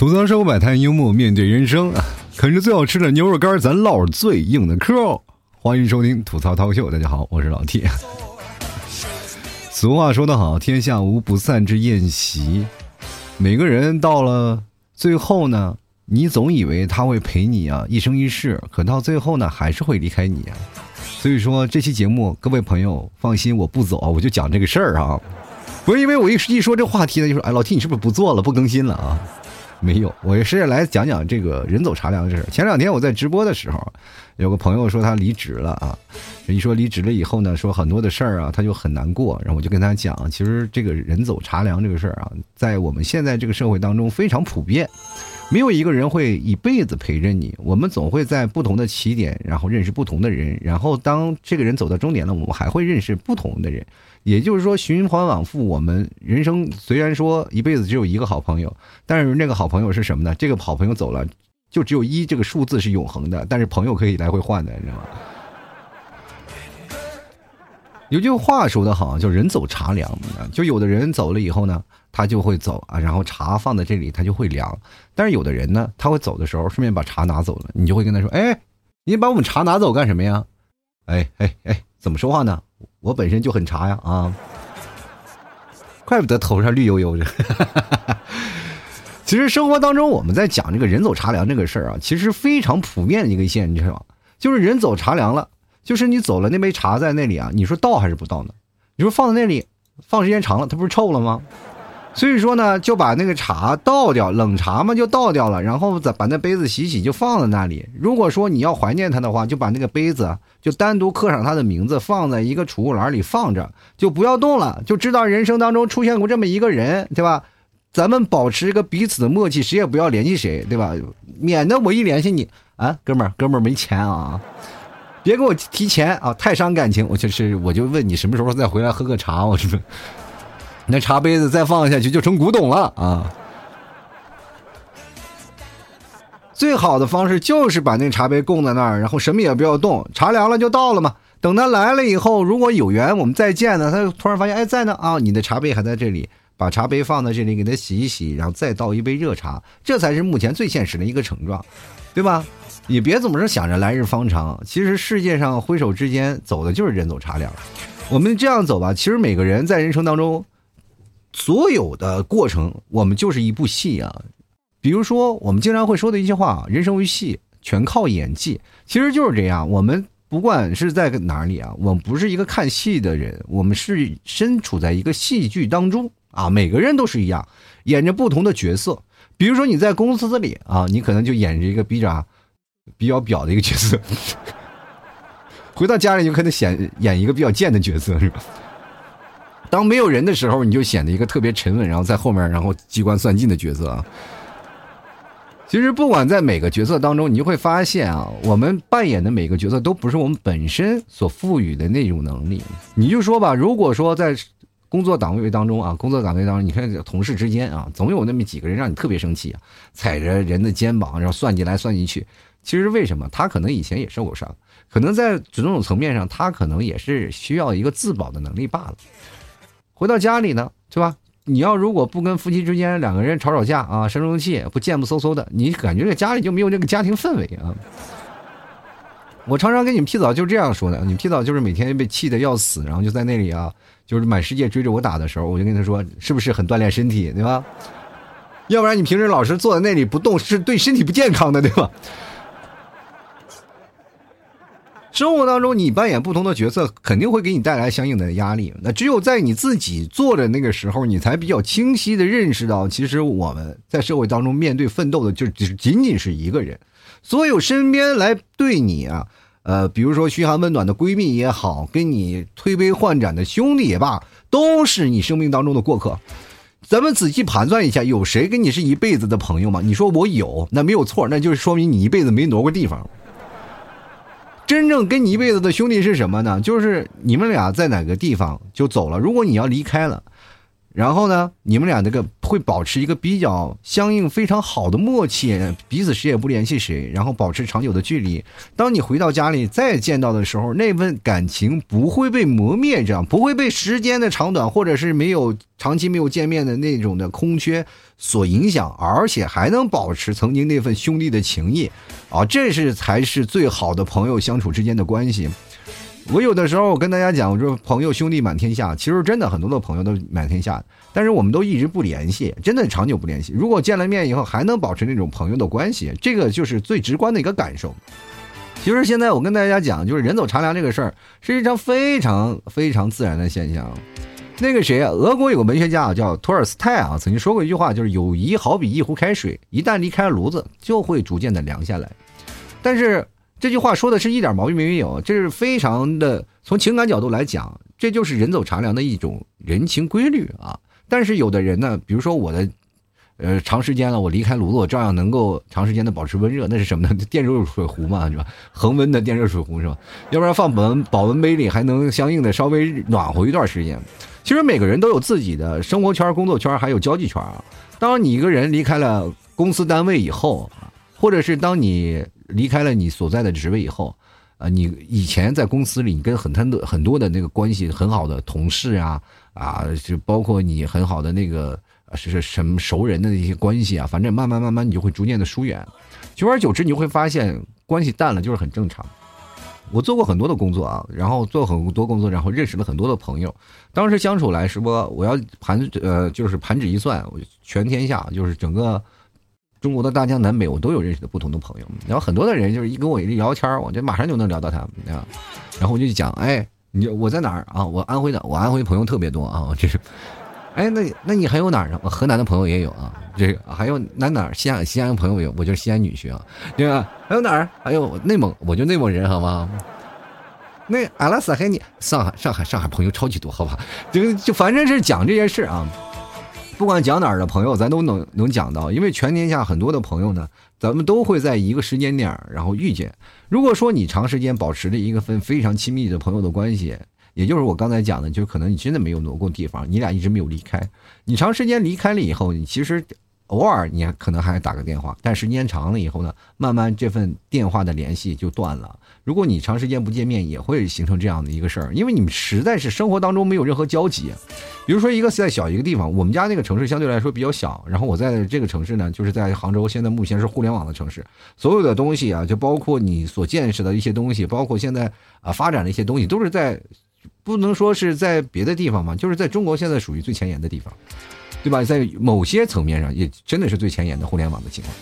吐槽生活百态，幽默面对人生，啃着最好吃的牛肉干，咱唠着最硬的嗑。欢迎收听吐槽涛秀，大家好，我是老 T。俗话说得好，天下无不散之宴席。每个人到了最后呢，你总以为他会陪你啊一生一世，可到最后呢，还是会离开你啊。所以说这期节目，各位朋友放心，我不走，我就讲这个事儿啊。不是因为我一一说这话题呢，就说哎，老 T 你是不是不做了，不更新了啊？没有，我是来讲讲这个人走茶凉的事儿前两天我在直播的时候，有个朋友说他离职了啊，一说离职了以后呢，说很多的事儿啊，他就很难过。然后我就跟他讲，其实这个人走茶凉这个事儿啊，在我们现在这个社会当中非常普遍，没有一个人会一辈子陪着你。我们总会在不同的起点，然后认识不同的人，然后当这个人走到终点了，我们还会认识不同的人。也就是说，循环往复，我们人生虽然说一辈子只有一个好朋友，但是那个好朋友是什么呢？这个好朋友走了，就只有一这个数字是永恒的，但是朋友可以来回换的，你知道吗？有句话说得好，叫“人走茶凉”。就有的人走了以后呢，他就会走啊，然后茶放在这里，他就会凉。但是有的人呢，他会走的时候顺便把茶拿走了，你就会跟他说：“哎，你把我们茶拿走干什么呀？”哎哎哎，怎么说话呢？我本身就很茶呀啊，怪不得头上绿油油的。其实生活当中我们在讲这个人走茶凉这个事儿啊，其实非常普遍的一个现象，就是人走茶凉了，就是你走了那杯茶在那里啊，你说倒还是不倒呢？你说放在那里放时间长了，它不是臭了吗？所以说呢，就把那个茶倒掉，冷茶嘛就倒掉了，然后再把那杯子洗洗，就放在那里。如果说你要怀念他的话，就把那个杯子就单独刻上他的名字，放在一个储物篮里放着，就不要动了。就知道人生当中出现过这么一个人，对吧？咱们保持一个彼此的默契，谁也不要联系谁，对吧？免得我一联系你啊，哥们儿，哥们儿没钱啊，别给我提钱啊，太伤感情。我就是我就问你什么时候再回来喝个茶，我是。那茶杯子再放下去就成古董了啊！最好的方式就是把那茶杯供在那儿，然后什么也不要动，茶凉了就倒了嘛。等他来了以后，如果有缘我们再见呢，他就突然发现，哎，在呢啊！你的茶杯还在这里，把茶杯放在这里，给他洗一洗，然后再倒一杯热茶，这才是目前最现实的一个症状，对吧？你别总是想着来日方长，其实世界上挥手之间走的就是人走茶凉。我们这样走吧，其实每个人在人生当中。所有的过程，我们就是一部戏啊。比如说，我们经常会说的一些话：“人生为戏，全靠演技。”其实就是这样。我们不管是在哪里啊，我们不是一个看戏的人，我们是身处在一个戏剧当中啊。每个人都是一样，演着不同的角色。比如说你在公司里啊，你可能就演着一个比较比较表的一个角色；回到家里就可能演演一个比较贱的角色，是吧？当没有人的时候，你就显得一个特别沉稳，然后在后面，然后机关算尽的角色啊。其实，不管在每个角色当中，你就会发现啊，我们扮演的每个角色都不是我们本身所赋予的那种能力。你就说吧，如果说在工作岗位当中啊，工作岗位当中，你看同事之间啊，总有那么几个人让你特别生气啊，踩着人的肩膀，然后算计来算计去。其实为什么？他可能以前也受过伤，可能在种种层面上，他可能也是需要一个自保的能力罢了。回到家里呢，对吧？你要如果不跟夫妻之间两个人吵吵架啊，生生气，不贱不嗖嗖的，你感觉这家里就没有这个家庭氛围啊。我常常跟你们皮嫂就这样说的，你们皮嫂就是每天被气的要死，然后就在那里啊，就是满世界追着我打的时候，我就跟他说，是不是很锻炼身体，对吧？要不然你平时老是坐在那里不动，是对身体不健康的，对吧？生活当中，你扮演不同的角色，肯定会给你带来相应的压力。那只有在你自己做的那个时候，你才比较清晰的认识到，其实我们在社会当中面对奋斗的，就只仅仅是一个人。所有身边来对你啊，呃，比如说嘘寒问暖的闺蜜也好，跟你推杯换盏的兄弟也罢，都是你生命当中的过客。咱们仔细盘算一下，有谁跟你是一辈子的朋友吗？你说我有，那没有错，那就是说明你一辈子没挪过地方。真正跟你一辈子的兄弟是什么呢？就是你们俩在哪个地方就走了。如果你要离开了，然后呢，你们俩这个会保持一个比较相应、非常好的默契，彼此谁也不联系谁，然后保持长久的距离。当你回到家里再见到的时候，那份感情不会被磨灭，这样不会被时间的长短或者是没有长期没有见面的那种的空缺所影响，而且还能保持曾经那份兄弟的情谊啊！这是才是最好的朋友相处之间的关系。我有的时候我跟大家讲，我说朋友兄弟满天下，其实真的很多的朋友都是满天下，但是我们都一直不联系，真的长久不联系。如果见了面以后还能保持那种朋友的关系，这个就是最直观的一个感受。其实现在我跟大家讲，就是人走茶凉这个事儿是一场非常非常自然的现象。那个谁啊，俄国有个文学家叫托尔斯泰啊，曾经说过一句话，就是友谊好比一壶开水，一旦离开了炉子，就会逐渐的凉下来。但是。这句话说的是一点毛病没有，这是非常的从情感角度来讲，这就是人走茶凉的一种人情规律啊。但是有的人呢，比如说我的，呃，长时间了，我离开炉子，我照样能够长时间的保持温热，那是什么呢？电热水壶嘛，是吧？恒温的电热水壶是吧？要不然放保温保温杯里，还能相应的稍微暖和一段时间。其实每个人都有自己的生活圈、工作圈，还有交际圈啊。当你一个人离开了公司单位以后，或者是当你。离开了你所在的职位以后，啊，你以前在公司里，你跟很多很多的那个关系很好的同事啊，啊，就包括你很好的那个是是什么熟人的那些关系啊，反正慢慢慢慢你就会逐渐的疏远，久而久之你会发现关系淡了就是很正常。我做过很多的工作啊，然后做很多工作，然后认识了很多的朋友，当时相处来说，我要盘呃就是盘指一算，全天下就是整个。中国的大江南北，我都有认识的不同的朋友。然后很多的人就是一跟我一聊天，我就马上就能聊到他们啊。然后我就讲，哎，你我在哪儿啊？我安徽的，我安徽朋友特别多啊。这是，哎，那那你还有哪儿呢？我河南的朋友也有啊。这个还有哪哪西安西安的朋友有，我就是西安女婿啊。对吧？还有哪儿？还有内蒙，我就内蒙人，好吗？那阿拉斯海你上海上海上海朋友超级多，好吧？就就反正是讲这件事啊。不管讲哪儿的朋友，咱都能能讲到，因为全天下很多的朋友呢，咱们都会在一个时间点然后遇见。如果说你长时间保持着一个分非常亲密的朋友的关系，也就是我刚才讲的，就可能你真的没有挪过地方，你俩一直没有离开。你长时间离开了以后，你其实。偶尔你可能还打个电话，但时间长了以后呢，慢慢这份电话的联系就断了。如果你长时间不见面，也会形成这样的一个事儿，因为你们实在是生活当中没有任何交集。比如说一个在小一个地方，我们家那个城市相对来说比较小，然后我在这个城市呢，就是在杭州，现在目前是互联网的城市，所有的东西啊，就包括你所见识的一些东西，包括现在啊发展的一些东西，都是在不能说是在别的地方嘛，就是在中国现在属于最前沿的地方。对吧？在某些层面上，也真的是最前沿的互联网的情况。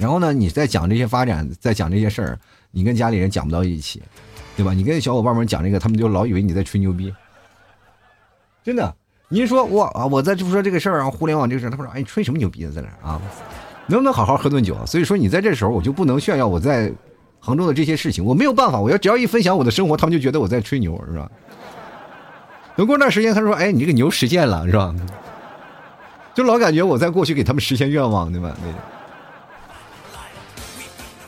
然后呢，你在讲这些发展，在讲这些事儿，你跟家里人讲不到一起，对吧？你跟小伙伴们讲这个，他们就老以为你在吹牛逼。真的，您说我啊，我在说这个事儿啊，互联网这个事儿，他们说哎，你吹什么牛逼呢，在那啊？能不能好好喝顿酒？所以说，你在这时候，我就不能炫耀我在杭州的这些事情，我没有办法，我要只要一分享我的生活，他们就觉得我在吹牛，是吧？等过段时间，他说，哎，你这个牛实现了，是吧？就老感觉我在过去给他们实现愿望，对吧？那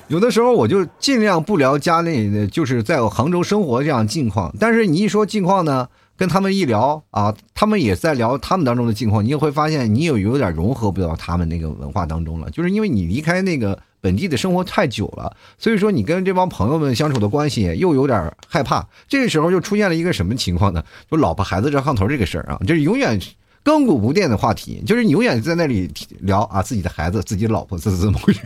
有的时候我就尽量不聊家里的，就是在杭州生活这样近况。但是你一说近况呢，跟他们一聊啊，他们也在聊他们当中的近况，你也会发现你有有点融合不到他们那个文化当中了。就是因为你离开那个本地的生活太久了，所以说你跟这帮朋友们相处的关系又有点害怕。这个时候就出现了一个什么情况呢？就老婆孩子热炕头这个事儿啊，就是永远。亘古不变的话题，就是你永远在那里聊啊自己的孩子、自己的老婆这是怎么回事，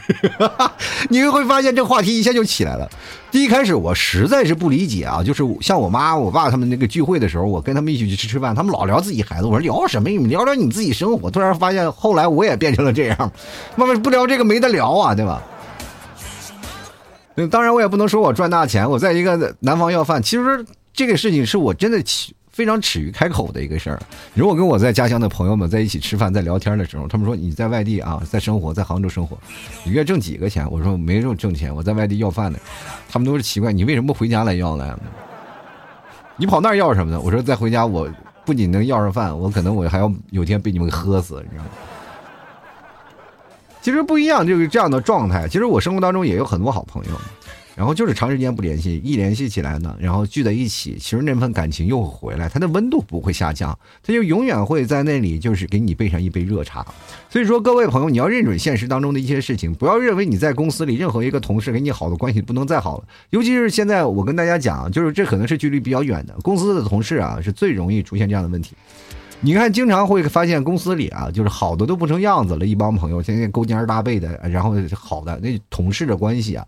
你会发现这话题一下就起来了。第一开始我实在是不理解啊，就是像我妈、我爸他们那个聚会的时候，我跟他们一起去吃吃饭，他们老聊自己孩子，我说聊什么？你们聊聊你自己生活。突然发现后来我也变成了这样，慢慢不聊这个没得聊啊，对吧？当然我也不能说我赚大钱，我在一个南方要饭，其实这个事情是我真的。非常耻于开口的一个事儿。如果跟我在家乡的朋友们在一起吃饭、在聊天的时候，他们说你在外地啊，在生活在杭州生活，一月挣几个钱？我说没挣挣钱，我在外地要饭的。他们都是奇怪，你为什么不回家来要呢？你跑那儿要什么呢？我说再回家，我不仅能要上饭，我可能我还要有天被你们喝死，你知道吗？其实不一样，就是这样的状态。其实我生活当中也有很多好朋友。然后就是长时间不联系，一联系起来呢，然后聚在一起，其实那份感情又会回来，它的温度不会下降，它就永远会在那里，就是给你备上一杯热茶。所以说，各位朋友，你要认准现实当中的一些事情，不要认为你在公司里任何一个同事跟你好的关系不能再好了。尤其是现在，我跟大家讲，就是这可能是距离比较远的公司的同事啊，是最容易出现这样的问题。你看，经常会发现公司里啊，就是好的都不成样子了，一帮朋友天天勾肩搭背的，然后好的那同事的关系啊。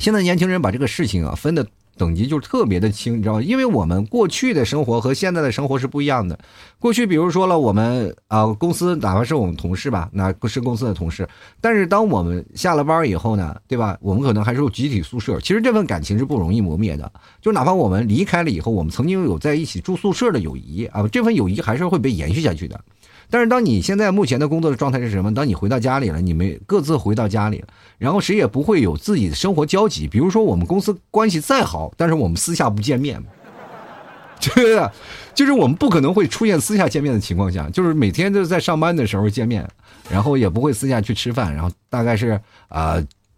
现在年轻人把这个事情啊分的等级就是特别的轻，你知道吗？因为我们过去的生活和现在的生活是不一样的。过去，比如说了，我们啊公司哪怕是我们同事吧，那是公司的同事，但是当我们下了班以后呢，对吧？我们可能还是有集体宿舍，其实这份感情是不容易磨灭的。就哪怕我们离开了以后，我们曾经有在一起住宿舍的友谊啊，这份友谊还是会被延续下去的。但是，当你现在目前的工作的状态是什么？当你回到家里了，你们各自回到家里了，然后谁也不会有自己的生活交集。比如说，我们公司关系再好，但是我们私下不见面，就是，就是我们不可能会出现私下见面的情况下，就是每天都在上班的时候见面，然后也不会私下去吃饭，然后大概是啊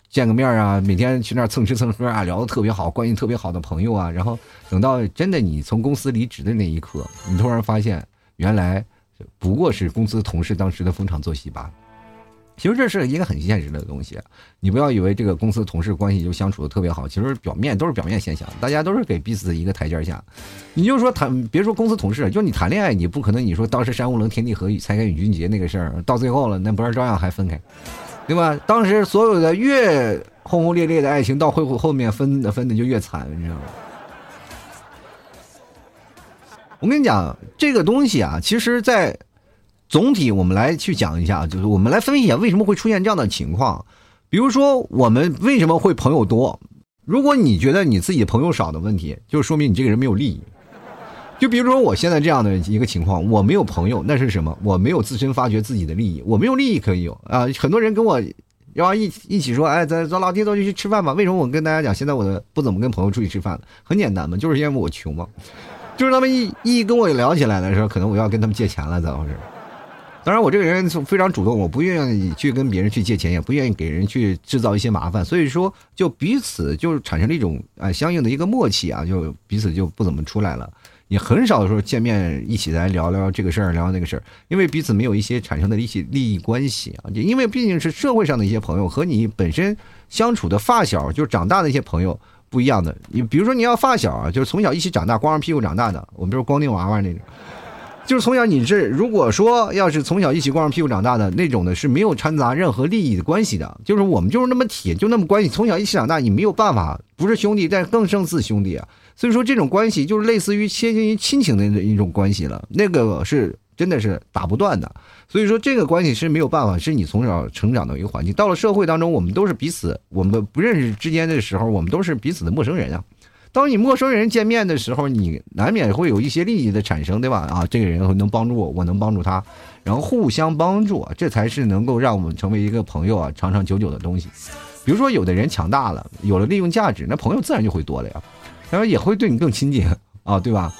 见个面啊，每天去那儿蹭吃蹭喝啊，聊得特别好，关系特别好的朋友啊，然后等到真的你从公司离职的那一刻，你突然发现原来。不过是公司同事当时的逢场作戏罢了。其实这是一个很现实的东西，你不要以为这个公司同事关系就相处的特别好，其实表面都是表面现象，大家都是给彼此一个台阶下。你就说谈，别说公司同事，就你谈恋爱，你不可能你说当时山无棱，天地合，才开与君结那个事儿，到最后了，那不是照样还分开，对吧？当时所有的越轰轰烈烈的爱情，到后后面分的分的就越惨，你知道吗？我跟你讲，这个东西啊，其实，在总体我们来去讲一下，就是我们来分析一下为什么会出现这样的情况。比如说，我们为什么会朋友多？如果你觉得你自己朋友少的问题，就说明你这个人没有利益。就比如说我现在这样的一个情况，我没有朋友，那是什么？我没有自身发掘自己的利益，我没有利益可以有啊。很多人跟我要一一起说，哎，咱咱老弟，走就去吃饭吧。为什么我跟大家讲，现在我的不怎么跟朋友出去吃饭了？很简单嘛，就是因为我穷嘛。就是他们一一跟我聊起来的时候，可能我要跟他们借钱了，怎么回事？当然，我这个人非常主动，我不愿意去跟别人去借钱，也不愿意给人去制造一些麻烦，所以说就彼此就产生了一种啊相应的一个默契啊，就彼此就不怎么出来了，也很少的时候见面一起来聊聊这个事儿，聊聊那个事儿，因为彼此没有一些产生的一些利益关系啊，就因为毕竟是社会上的一些朋友和你本身相处的发小，就是长大的一些朋友。不一样的，你比如说你要发小啊，就是从小一起长大，光着屁股长大的，我们就是光腚娃娃那种，就是从小你是如果说要是从小一起光着屁股长大的那种的，是没有掺杂任何利益的关系的，就是我们就是那么铁，就那么关系，从小一起长大，你没有办法，不是兄弟，但更胜似兄弟啊，所以说这种关系就是类似于接近于亲情的一种关系了，那个是。真的是打不断的，所以说这个关系是没有办法，是你从小成长的一个环境。到了社会当中，我们都是彼此，我们不认识之间的时候，我们都是彼此的陌生人啊。当你陌生人见面的时候，你难免会有一些利益的产生，对吧？啊，这个人能帮助我，我能帮助他，然后互相帮助，这才是能够让我们成为一个朋友啊，长长久久的东西。比如说，有的人强大了，有了利用价值，那朋友自然就会多了呀，然后也会对你更亲近啊，对吧？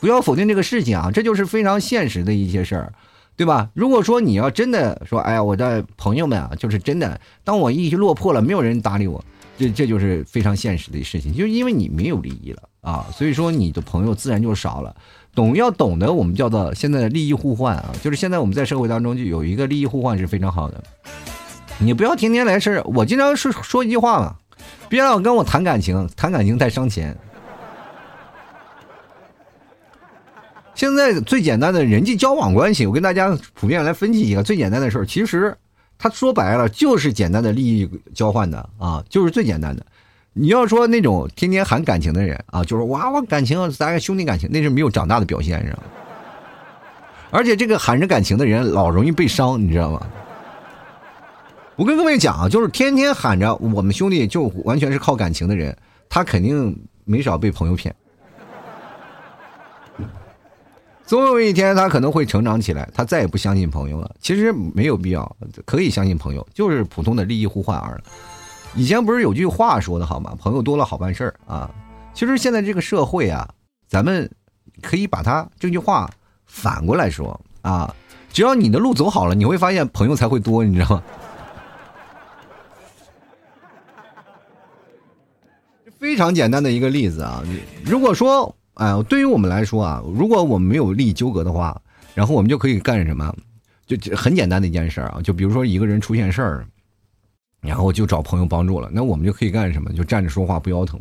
不要否定这个事情啊，这就是非常现实的一些事儿，对吧？如果说你要真的说，哎呀，我的朋友们啊，就是真的，当我一落魄了，没有人搭理我，这这就是非常现实的事情，就是因为你没有利益了啊，所以说你的朋友自然就少了。懂要懂得，我们叫做现在的利益互换啊，就是现在我们在社会当中就有一个利益互换是非常好的。你不要天天来事儿，我经常说说一句话嘛，别老跟我谈感情，谈感情太伤钱。现在最简单的人际交往关系，我跟大家普遍来分析一个最简单的事儿。其实，他说白了就是简单的利益交换的啊，就是最简单的。你要说那种天天喊感情的人啊，就是哇哇感情，咱兄弟感情，那是没有长大的表现，你知道吗？而且这个喊着感情的人老容易被伤，你知道吗？我跟各位讲啊，就是天天喊着我们兄弟，就完全是靠感情的人，他肯定没少被朋友骗。总有一天，他可能会成长起来，他再也不相信朋友了。其实没有必要，可以相信朋友，就是普通的利益互换而已。以前不是有句话说的好吗？朋友多了好办事儿啊。其实现在这个社会啊，咱们可以把它这句话反过来说啊，只要你的路走好了，你会发现朋友才会多，你知道吗？非常简单的一个例子啊，如果说，哎，对于我们来说啊，如果我们没有利益纠葛的话，然后我们就可以干什么？就很简单的一件事啊，就比如说一个人出现事儿，然后就找朋友帮助了，那我们就可以干什么？就站着说话不腰疼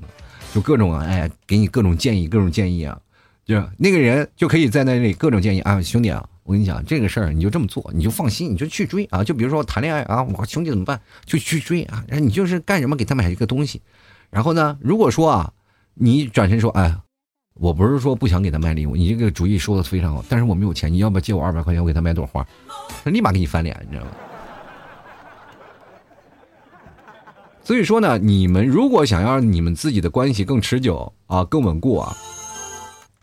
就各种哎，给你各种建议，各种建议啊，就那个人就可以在那里各种建议啊，兄弟啊。我跟你讲，这个事儿你就这么做，你就放心，你就去追啊。就比如说谈恋爱啊，我兄弟怎么办？就去追啊。你就是干什么，给他买一个东西。然后呢，如果说啊，你转身说，哎，我不是说不想给他买礼物，你这个主意说的非常好，但是我没有钱，你要不要借我二百块钱，我给他买朵花？他立马给你翻脸，你知道吗？所以说呢，你们如果想要你们自己的关系更持久啊，更稳固啊，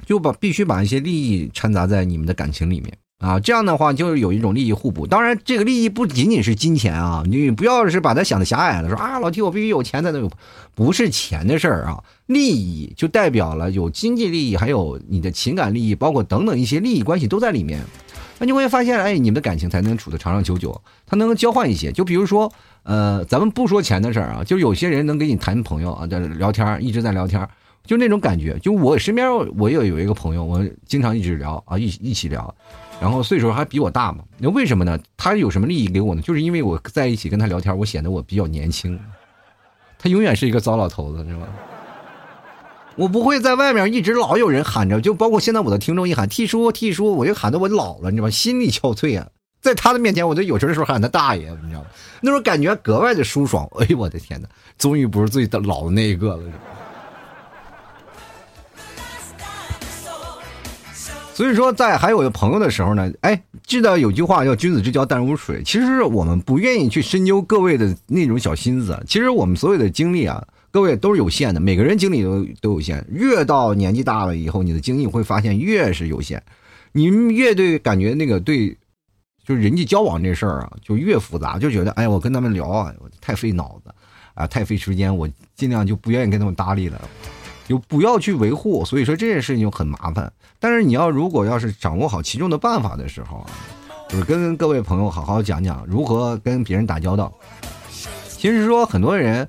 就把必须把一些利益掺杂在你们的感情里面。啊，这样的话就是有一种利益互补。当然，这个利益不仅仅是金钱啊，你不要是把它想的狭隘了，说啊，老弟，我必须有钱才能有，不是钱的事儿啊。利益就代表了有经济利益，还有你的情感利益，包括等等一些利益关系都在里面。那你会发现，哎，你们的感情才能处的长长久久。他能交换一些，就比如说，呃，咱们不说钱的事儿啊，就有些人能给你谈朋友啊，在聊天，一直在聊天，就那种感觉。就我身边我也有一个朋友，我经常一直聊啊，一一起聊。然后岁数还比我大嘛？那为什么呢？他有什么利益给我呢？就是因为我在一起跟他聊天，我显得我比较年轻。他永远是一个糟老头子，是吧？我不会在外面一直老有人喊着，就包括现在我的听众一喊 T 叔 T 叔，我就喊得我老了，你知道吗？心力憔悴啊！在他的面前，我就有时候喊他大爷，你知道吗？那种感觉格外的舒爽。哎呦我的天哪！终于不是最老的那一个了。所以说，在还有的朋友的时候呢，哎，记得有句话叫“君子之交淡如水”。其实我们不愿意去深究各位的那种小心思。其实我们所有的经历啊，各位都是有限的，每个人精力都都有限。越到年纪大了以后，你的精力会发现越是有限。你越对感觉那个对，就是人际交往这事儿啊，就越复杂，就觉得哎，我跟他们聊啊，太费脑子啊，太费时间，我尽量就不愿意跟他们搭理了。就不要去维护，所以说这件事情就很麻烦。但是你要如果要是掌握好其中的办法的时候啊，就是跟各位朋友好好讲讲如何跟别人打交道。其实说很多人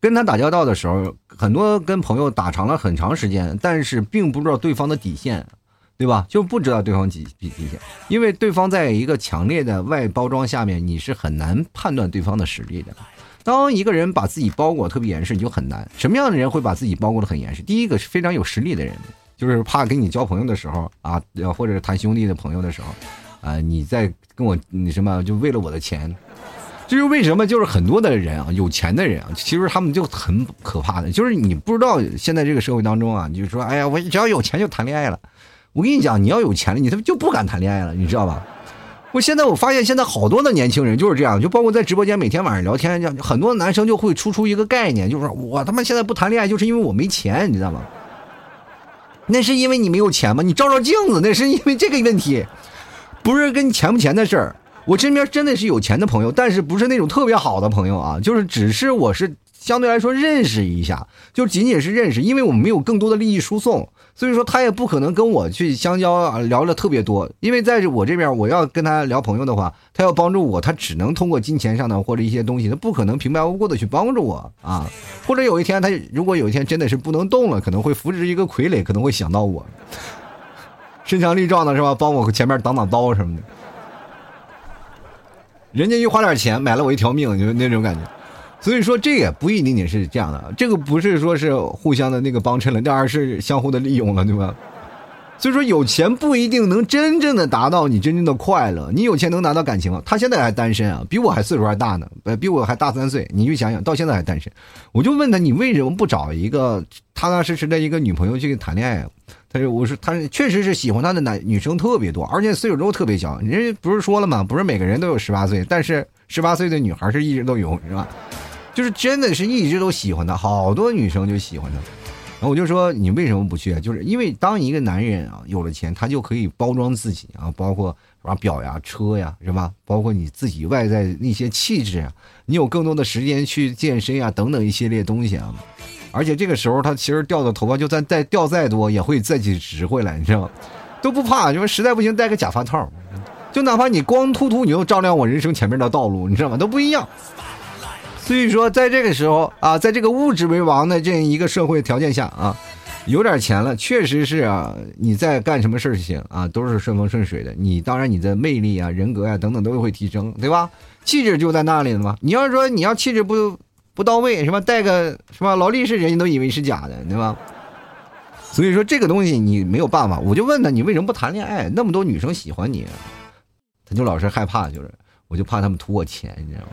跟他打交道的时候，很多跟朋友打长了很长时间，但是并不知道对方的底线，对吧？就不知道对方底底底线，因为对方在一个强烈的外包装下面，你是很难判断对方的实力的。当一个人把自己包裹特别严实，你就很难。什么样的人会把自己包裹的很严实？第一个是非常有实力的人，就是怕跟你交朋友的时候啊，或者是谈兄弟的朋友的时候，啊，你在跟我你什么就为了我的钱，这是为什么？就是很多的人啊，有钱的人啊，其实他们就很可怕的，就是你不知道现在这个社会当中啊，你就说，哎呀，我只要有钱就谈恋爱了。我跟你讲，你要有钱了，你他妈就不敢谈恋爱了，你知道吧？我现在我发现，现在好多的年轻人就是这样，就包括在直播间每天晚上聊天，这很多男生就会出出一个概念，就是我他妈现在不谈恋爱，就是因为我没钱，你知道吗？那是因为你没有钱吗？你照照镜子，那是因为这个问题，不是跟钱不钱的事儿。我身边真的是有钱的朋友，但是不是那种特别好的朋友啊，就是只是我是相对来说认识一下，就仅仅是认识，因为我们没有更多的利益输送。所以说他也不可能跟我去相交啊，聊的特别多，因为在我这边，我要跟他聊朋友的话，他要帮助我，他只能通过金钱上的或者一些东西，他不可能平白无故的去帮助我啊。或者有一天他如果有一天真的是不能动了，可能会扶植一个傀儡，可能会想到我，身强力壮的是吧？帮我前面挡挡刀什么的。人家一花点钱买了我一条命，就那种感觉。所以说，这也不一定仅是这样的，这个不是说是互相的那个帮衬了，而是相互的利用了，对吧？所以说，有钱不一定能真正的达到你真正的快乐。你有钱能拿到感情吗？他现在还单身啊，比我还岁数还大呢，呃，比我还大三岁。你去想想到现在还单身，我就问他，你为什么不找一个踏踏实实的一个女朋友去谈恋爱？他说，我说他确实是喜欢他的男女生特别多，而且岁数都特别小。人家不是说了吗？不是每个人都有十八岁，但是十八岁的女孩是一直都有，是吧？就是真的是一直都喜欢他，好多女生就喜欢他。然后我就说你为什么不去？就是因为当一个男人啊有了钱，他就可以包装自己啊，包括什么表呀、车呀，是吧？包括你自己外在那些气质啊，你有更多的时间去健身啊，等等一系列东西啊。而且这个时候他其实掉的头发就算再掉再多，也会再去直回来，你知道吗？都不怕，就是实在不行戴个假发套，就哪怕你光秃秃，你又照亮我人生前面的道路，你知道吗？都不一样。所以说，在这个时候啊，在这个物质为王的这样一个社会条件下啊，有点钱了，确实是啊，你在干什么事情啊，都是顺风顺水的。你当然你的魅力啊、人格啊等等都会提升，对吧？气质就在那里了嘛。你要是说你要气质不不到位，什么带个什么劳力士，人家都以为是假的，对吧？所以说这个东西你没有办法。我就问他，你为什么不谈恋爱？那么多女生喜欢你，他就老是害怕，就是我就怕他们图我钱，你知道吗？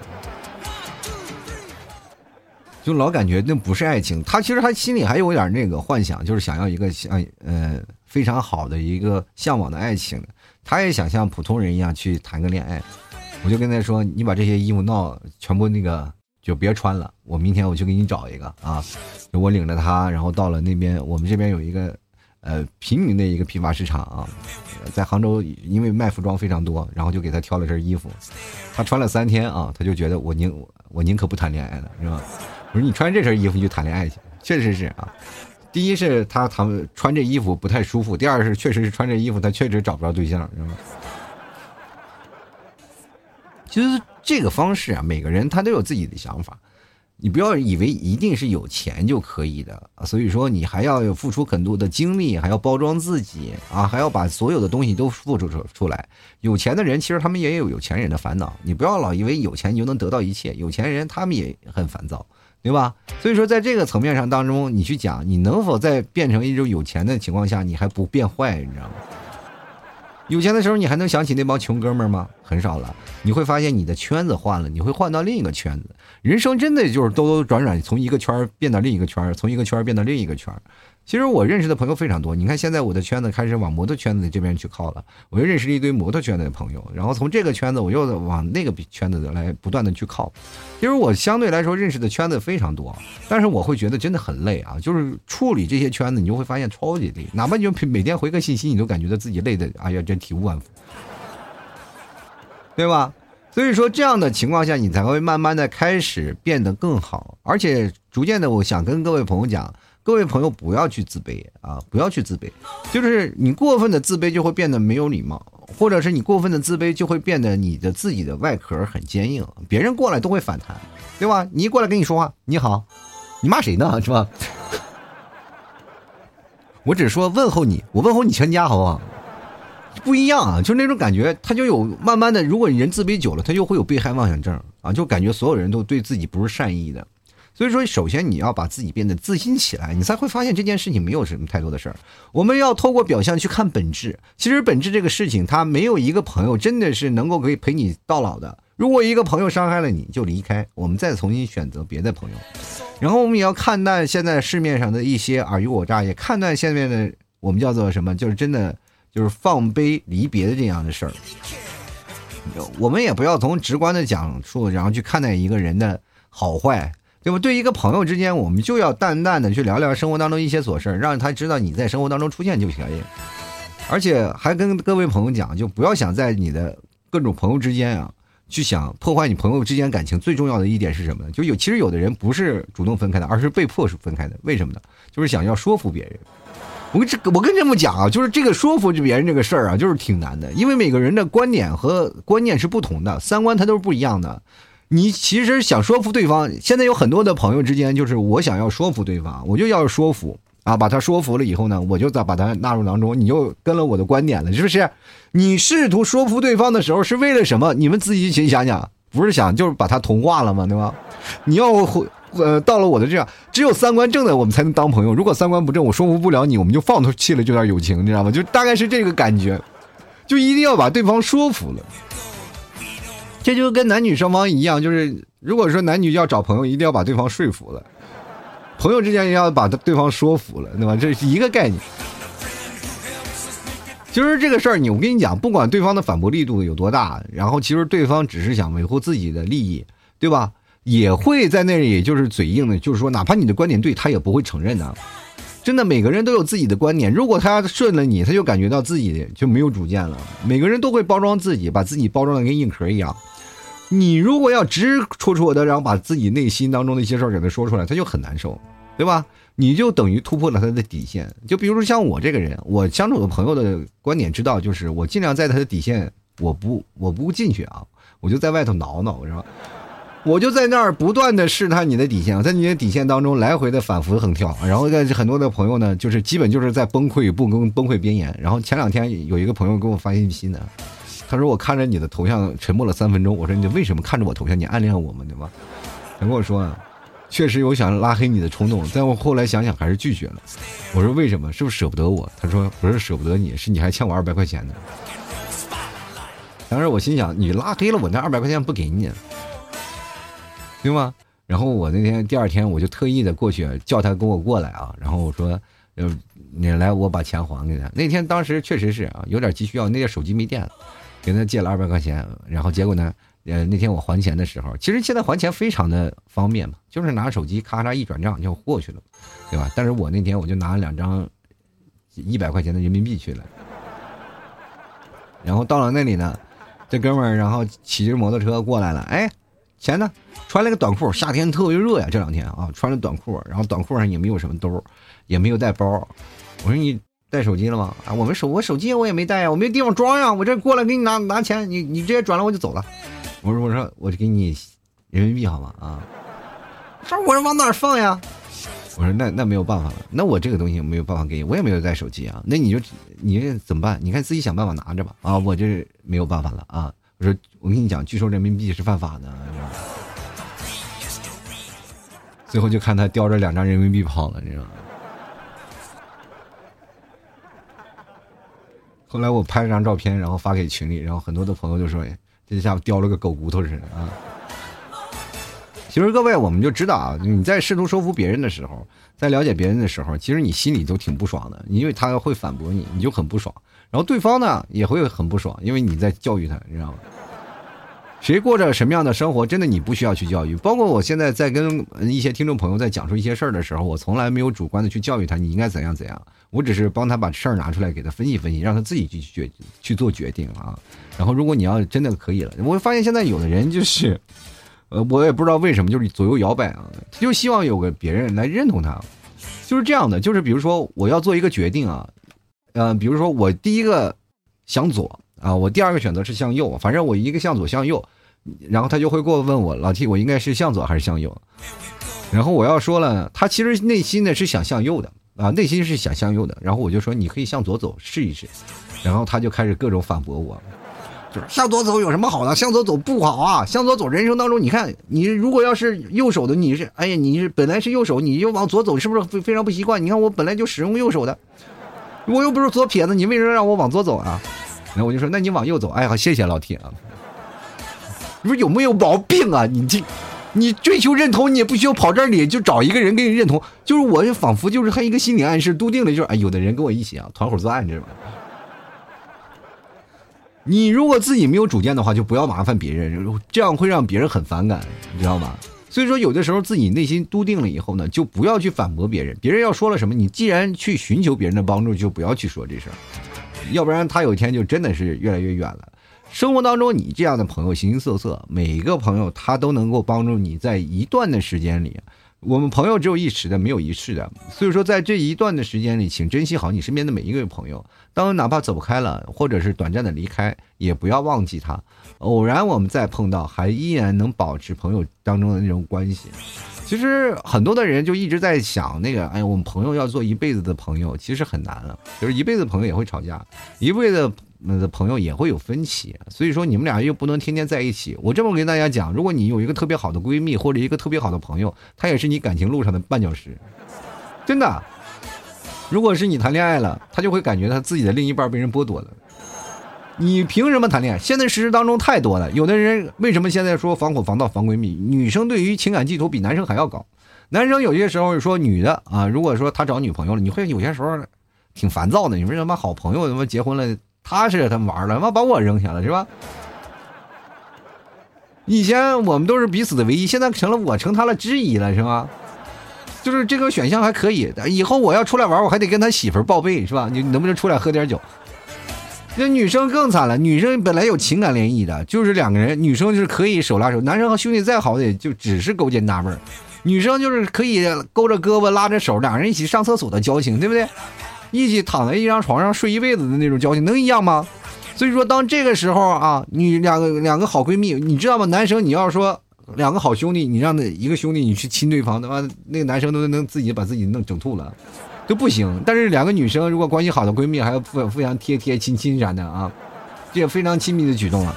就老感觉那不是爱情，他其实他心里还有点那个幻想，就是想要一个像呃非常好的一个向往的爱情，他也想像普通人一样去谈个恋爱。我就跟他说：“你把这些衣服闹全部那个就别穿了，我明天我去给你找一个啊。”我领着他，然后到了那边，我们这边有一个呃平民的一个批发市场啊，在杭州，因为卖服装非常多，然后就给他挑了身衣服，他穿了三天啊，他就觉得我宁我宁可不谈恋爱了，是吧？我说你穿这身衣服去谈恋爱去，确实是啊。第一是他他们穿这衣服不太舒服，第二是确实是穿这衣服他确实找不着对象，知道吗？其实这个方式啊，每个人他都有自己的想法，你不要以为一定是有钱就可以的所以说你还要有付出很多的精力，还要包装自己啊，还要把所有的东西都付出出出来。有钱的人其实他们也有有钱人的烦恼，你不要老以为有钱你就能得到一切，有钱人他们也很烦躁。对吧？所以说，在这个层面上当中，你去讲，你能否在变成一种有钱的情况下，你还不变坏？你知道吗？有钱的时候，你还能想起那帮穷哥们吗？很少了。你会发现你的圈子换了，你会换到另一个圈子。人生真的就是兜兜转转，从一个圈变到另一个圈，从一个圈变到另一个圈。其实我认识的朋友非常多，你看现在我的圈子开始往摩托圈子这边去靠了，我又认识了一堆摩托圈子的朋友，然后从这个圈子我又往那个圈子来不断的去靠。其实我相对来说认识的圈子非常多，但是我会觉得真的很累啊，就是处理这些圈子，你就会发现超级累，哪怕你就每天回个信息，你都感觉到自己累的，哎呀，真体无完肤，对吧？所以说这样的情况下，你才会慢慢的开始变得更好，而且逐渐的，我想跟各位朋友讲。各位朋友，不要去自卑啊！不要去自卑，就是你过分的自卑就会变得没有礼貌，或者是你过分的自卑就会变得你的自己的外壳很坚硬，别人过来都会反弹，对吧？你一过来跟你说话，你好，你骂谁呢？是吧？我只说问候你，我问候你全家，好不好？不一样啊，就是那种感觉，他就有慢慢的，如果人自卑久了，他就会有被害妄想症啊，就感觉所有人都对自己不是善意的。所以说，首先你要把自己变得自信起来，你才会发现这件事情没有什么太多的事儿。我们要透过表象去看本质。其实本质这个事情，他没有一个朋友真的是能够可以陪你到老的。如果一个朋友伤害了你，就离开，我们再重新选择别的朋友。然后我们也要看淡现在市面上的一些尔虞我诈，也看淡现在的我们叫做什么，就是真的就是放杯离别的这样的事儿。我们也不要从直观的讲述，然后去看待一个人的好坏。对吧？对一个朋友之间，我们就要淡淡的去聊聊生活当中一些琐事让他知道你在生活当中出现就可以。而且还跟各位朋友讲，就不要想在你的各种朋友之间啊，去想破坏你朋友之间感情。最重要的一点是什么呢？就有其实有的人不是主动分开的，而是被迫分开的。为什么呢？就是想要说服别人。我跟这我跟这么讲啊，就是这个说服别人这个事儿啊，就是挺难的，因为每个人的观点和观念是不同的，三观它都是不一样的。你其实想说服对方，现在有很多的朋友之间，就是我想要说服对方，我就要说服啊，把他说服了以后呢，我就再把他纳入当中，你就跟了我的观点了，是不是？你试图说服对方的时候是为了什么？你们自己去想想，不是想就是把他同化了吗？对吧？你要呃到了我的这样，只有三观正的我们才能当朋友，如果三观不正，我说服不了你，我们就放弃了这段友情，你知道吗？就大概是这个感觉，就一定要把对方说服了。这就跟男女双方一样，就是如果说男女要找朋友，一定要把对方说服了；朋友之间也要把对方说服了，对吧？这是一个概念。其实这个事儿，你我跟你讲，不管对方的反驳力度有多大，然后其实对方只是想维护自己的利益，对吧？也会在那里就是嘴硬的，就是说，哪怕你的观点对，他也不会承认的。真的，每个人都有自己的观点。如果他顺了你，他就感觉到自己就没有主见了。每个人都会包装自己，把自己包装的跟硬壳一样。你如果要直戳戳的，然后把自己内心当中的一些事儿给他说出来，他就很难受，对吧？你就等于突破了他的底线。就比如说像我这个人，我相处的朋友的观点知道，就是我尽量在他的底线，我不我不进去啊，我就在外头挠挠，是吧？我就在那儿不断的试探你的底线，在你的底线当中来回的反复横跳，然后在很多的朋友呢，就是基本就是在崩溃不崩崩溃边缘。然后前两天有一个朋友给我发信息呢，他说我看着你的头像沉默了三分钟，我说你为什么看着我头像？你暗恋我吗？对吧？他跟我说，确实有想拉黑你的冲动，但我后来想想还是拒绝了。我说为什么？是不是舍不得我？他说不是舍不得你，是你还欠我二百块钱呢。当时我心想，你拉黑了我，那二百块钱不给你。对吗？然后我那天第二天我就特意的过去叫他跟我过来啊，然后我说，呃，你来我把钱还给他。那天当时确实是啊，有点急需要，那天手机没电了，给他借了二百块钱。然后结果呢，呃，那天我还钱的时候，其实现在还钱非常的方便嘛，就是拿手机咔嚓一转账就过去了，对吧？但是我那天我就拿了两张一百块钱的人民币去了，然后到了那里呢，这哥们儿然后骑着摩托车过来了，哎。钱呢？穿了个短裤，夏天特别热呀，这两天啊，穿了短裤，然后短裤上也没有什么兜，也没有带包。我说你带手机了吗？啊，我们手我手机我也没带呀，我没地方装呀。我这过来给你拿拿钱，你你直接转了我就走了。我说我说我就给你人民币好吗？啊，说我说往哪放呀？我说那那没有办法了，那我这个东西没有办法给你，我也没有带手机啊。那你就你怎么办？你看自己想办法拿着吧。啊，我这没有办法了啊。我说，我跟你讲，拒收人民币是犯法的。最后就看他叼着两张人民币跑了，你知道吗？后来我拍了张照片，然后发给群里，然后很多的朋友就说：“这下叼了个狗骨头似的啊！”其实各位，我们就知道啊，你在试图说服别人的时候，在了解别人的时候，其实你心里都挺不爽的，因为他会反驳你，你就很不爽。然后对方呢也会很不爽，因为你在教育他，你知道吗？谁过着什么样的生活，真的你不需要去教育。包括我现在在跟一些听众朋友在讲述一些事儿的时候，我从来没有主观的去教育他，你应该怎样怎样。我只是帮他把事儿拿出来给他分析分析，让他自己去决去做决定啊。然后如果你要真的可以了，我会发现现在有的人就是，呃，我也不知道为什么，就是左右摇摆啊，他就希望有个别人来认同他，就是这样的。就是比如说我要做一个决定啊。嗯，比如说我第一个向左啊，我第二个选择是向右，反正我一个向左向右，然后他就会过问我老 T，我应该是向左还是向右？然后我要说了，他其实内心呢是想向右的啊，内心是想向右的，然后我就说你可以向左走试一试，然后他就开始各种反驳我，就是向左走有什么好的？向左走不好啊，向左走人生当中，你看你如果要是右手的，你是哎呀，你是本来是右手，你又往左走，是不是非非常不习惯？你看我本来就使用右手的。我又不是左撇子，你为什么让我往左走啊？然后我就说，那你往右走。哎好，谢谢老铁啊。你说有没有毛病啊？你这，你追求认同，你也不需要跑这里就找一个人给你认同。就是我就仿佛就是他一个心理暗示，笃定了就是，哎，有的人跟我一起啊，团伙作案，知道吗？你如果自己没有主见的话，就不要麻烦别人，这样会让别人很反感，你知道吗？所以说，有的时候自己内心笃定了以后呢，就不要去反驳别人。别人要说了什么，你既然去寻求别人的帮助，就不要去说这事儿，要不然他有一天就真的是越来越远了。生活当中，你这样的朋友形形色色，每一个朋友他都能够帮助你在一段的时间里。我们朋友只有一时的，没有一世的。所以说，在这一段的时间里，请珍惜好你身边的每一位朋友。当哪怕走不开了，或者是短暂的离开，也不要忘记他。偶然我们再碰到，还依然能保持朋友当中的那种关系。其实很多的人就一直在想那个，哎，我们朋友要做一辈子的朋友，其实很难了。就是一辈子朋友也会吵架，一辈子。那的朋友也会有分歧，所以说你们俩又不能天天在一起。我这么跟大家讲，如果你有一个特别好的闺蜜或者一个特别好的朋友，他也是你感情路上的绊脚石，真的。如果是你谈恋爱了，他就会感觉他自己的另一半被人剥夺了。你凭什么谈恋爱？现在事实当中太多了，有的人为什么现在说防火防盗防闺蜜？女生对于情感寄托比男生还要高。男生有些时候说女的啊，如果说他找女朋友了，你会有些时候挺烦躁的。你为什么好朋友他妈结婚了？他是他玩了，妈把我扔下了是吧？以前我们都是彼此的唯一，现在成了我成他的之一了是吧？就是这个选项还可以，以后我要出来玩，我还得跟他媳妇报备是吧？你能不能出来喝点酒？那女生更惨了，女生本来有情感联谊的，就是两个人，女生就是可以手拉手，男生和兄弟再好也就只是勾肩搭背女生就是可以勾着胳膊拉着手，两人一起上厕所的交情，对不对？一起躺在一张床上睡一辈子的那种交情能一样吗？所以说，当这个时候啊，你两个两个好闺蜜，你知道吗？男生你要说两个好兄弟，你让那一个兄弟你去亲对方，他妈那个男生都能自己把自己弄整吐了，都不行。但是两个女生如果关系好的闺蜜，还要互互相贴贴亲亲啥的啊，这也非常亲密的举动了。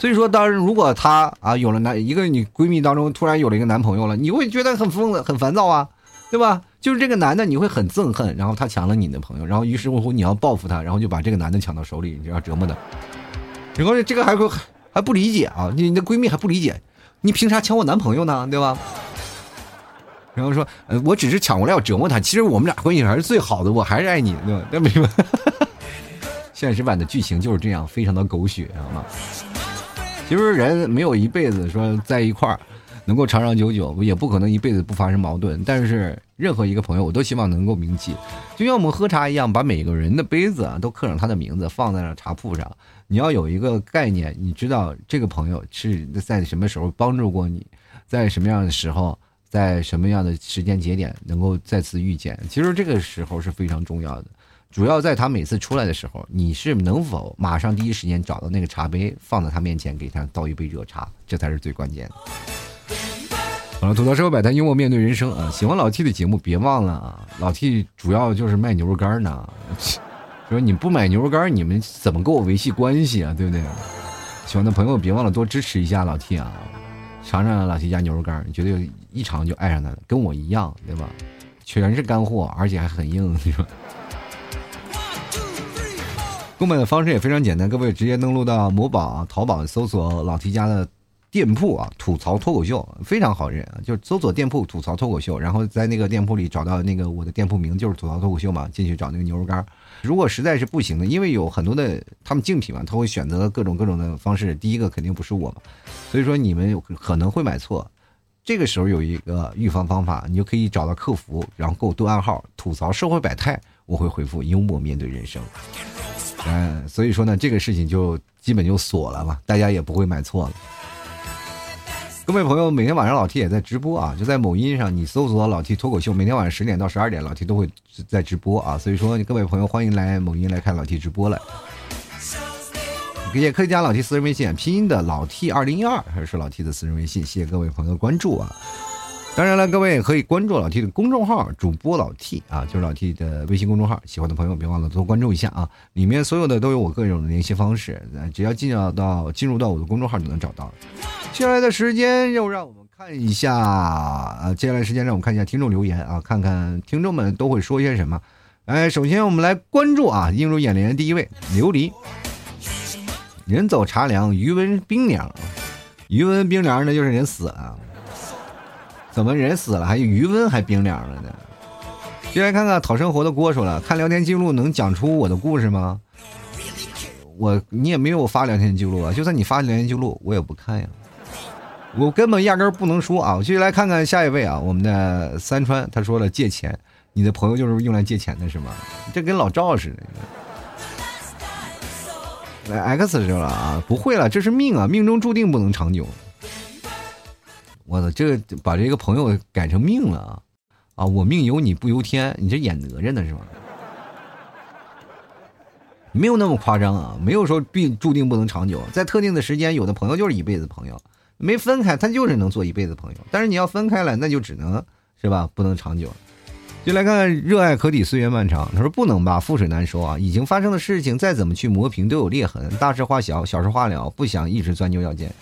所以说，当然如果她啊有了男一个女闺蜜当中突然有了一个男朋友了，你会觉得很疯很烦躁啊，对吧？就是这个男的你会很憎恨，然后他抢了你的朋友，然后于是乎你要报复他，然后就把这个男的抢到手里，你就要折磨他。然后这个还会还不理解啊，你的闺蜜还不理解，你凭啥抢我男朋友呢？对吧？然后说，呃，我只是抢过来要折磨他，其实我们俩关系还是最好的，我还是爱你，对吧？但没有，现实版的剧情就是这样，非常的狗血，知道吗？其实人没有一辈子说在一块儿。能够长长久久，也不可能一辈子不发生矛盾。但是任何一个朋友，我都希望能够铭记，就像我们喝茶一样，把每个人的杯子啊都刻上他的名字，放在了茶铺上。你要有一个概念，你知道这个朋友是在什么时候帮助过你，在什么样的时候，在什么样的时间节点能够再次遇见。其实这个时候是非常重要的，主要在他每次出来的时候，你是能否马上第一时间找到那个茶杯，放在他面前，给他倒一杯热茶，这才是最关键的。好了，吐槽社会百态，幽默面对人生啊！喜欢老 T 的节目，别忘了啊！老 T 主要就是卖牛肉干呢。说你不买牛肉干，你们怎么跟我维系关系啊？对不对？喜欢的朋友别忘了多支持一下老 T 啊！尝尝老 T 家牛肉干，绝对一尝就爱上它了，跟我一样，对吧？全是干货，而且还很硬，你说。购买的方式也非常简单，各位直接登录到某宝、淘宝，搜索老 T 家的。店铺啊，吐槽脱口秀非常好认啊，就是搜索店铺吐槽脱口秀，然后在那个店铺里找到那个我的店铺名就是吐槽脱口秀嘛，进去找那个牛肉干。如果实在是不行的，因为有很多的他们竞品嘛，他会选择各种各种的方式。第一个肯定不是我嘛，所以说你们有可能会买错。这个时候有一个预防方法，你就可以找到客服，然后给我对暗号吐槽社会百态，我会回复幽默面对人生。嗯，所以说呢，这个事情就基本就锁了嘛，大家也不会买错了。各位朋友，每天晚上老 T 也在直播啊，就在某音上，你搜索老 T 脱口秀，每天晚上十点到十二点，老 T 都会在直播啊。所以说，各位朋友欢迎来某音来看老 T 直播了，也可以加老 T 私人微信，拼音的老 T 二零一二，还是老 T 的私人微信，谢谢各位朋友的关注啊。当然了，各位可以关注老 T 的公众号，主播老 T 啊，就是老 T 的微信公众号。喜欢的朋友别忘了多关注一下啊，里面所有的都有我各种的联系方式，只要进入到进入到我的公众号就能找到。接下来的时间又让我们看一下啊，接下来时间让我们看一下听众留言啊，看看听众们都会说些什么。哎，首先我们来关注啊，映入眼帘的第一位琉璃，人走茶凉，余温冰凉，余温冰凉那就是人死了。怎么人死了还余温还冰凉了呢？进来看看讨生活的郭说了，看聊天记录能讲出我的故事吗？我你也没有发聊天记录啊，就算你发聊天记录，我也不看呀。我根本压根不能说啊。我继续来看看下一位啊，我们的三川他说了借钱，你的朋友就是用来借钱的是吗？这跟老赵似的。来 X 说了啊，不会了，这是命啊，命中注定不能长久。我操，这把这个朋友改成命了啊！啊，我命由你不由天，你这演哪吒呢是吧？没有那么夸张啊，没有说必注定不能长久，在特定的时间，有的朋友就是一辈子朋友，没分开他就是能做一辈子朋友，但是你要分开了，那就只能是吧，不能长久。就来看看热爱可抵岁月漫长，他说不能吧，覆水难收啊，已经发生的事情再怎么去磨平都有裂痕，大事化小，小事化了，不想一直钻牛角尖。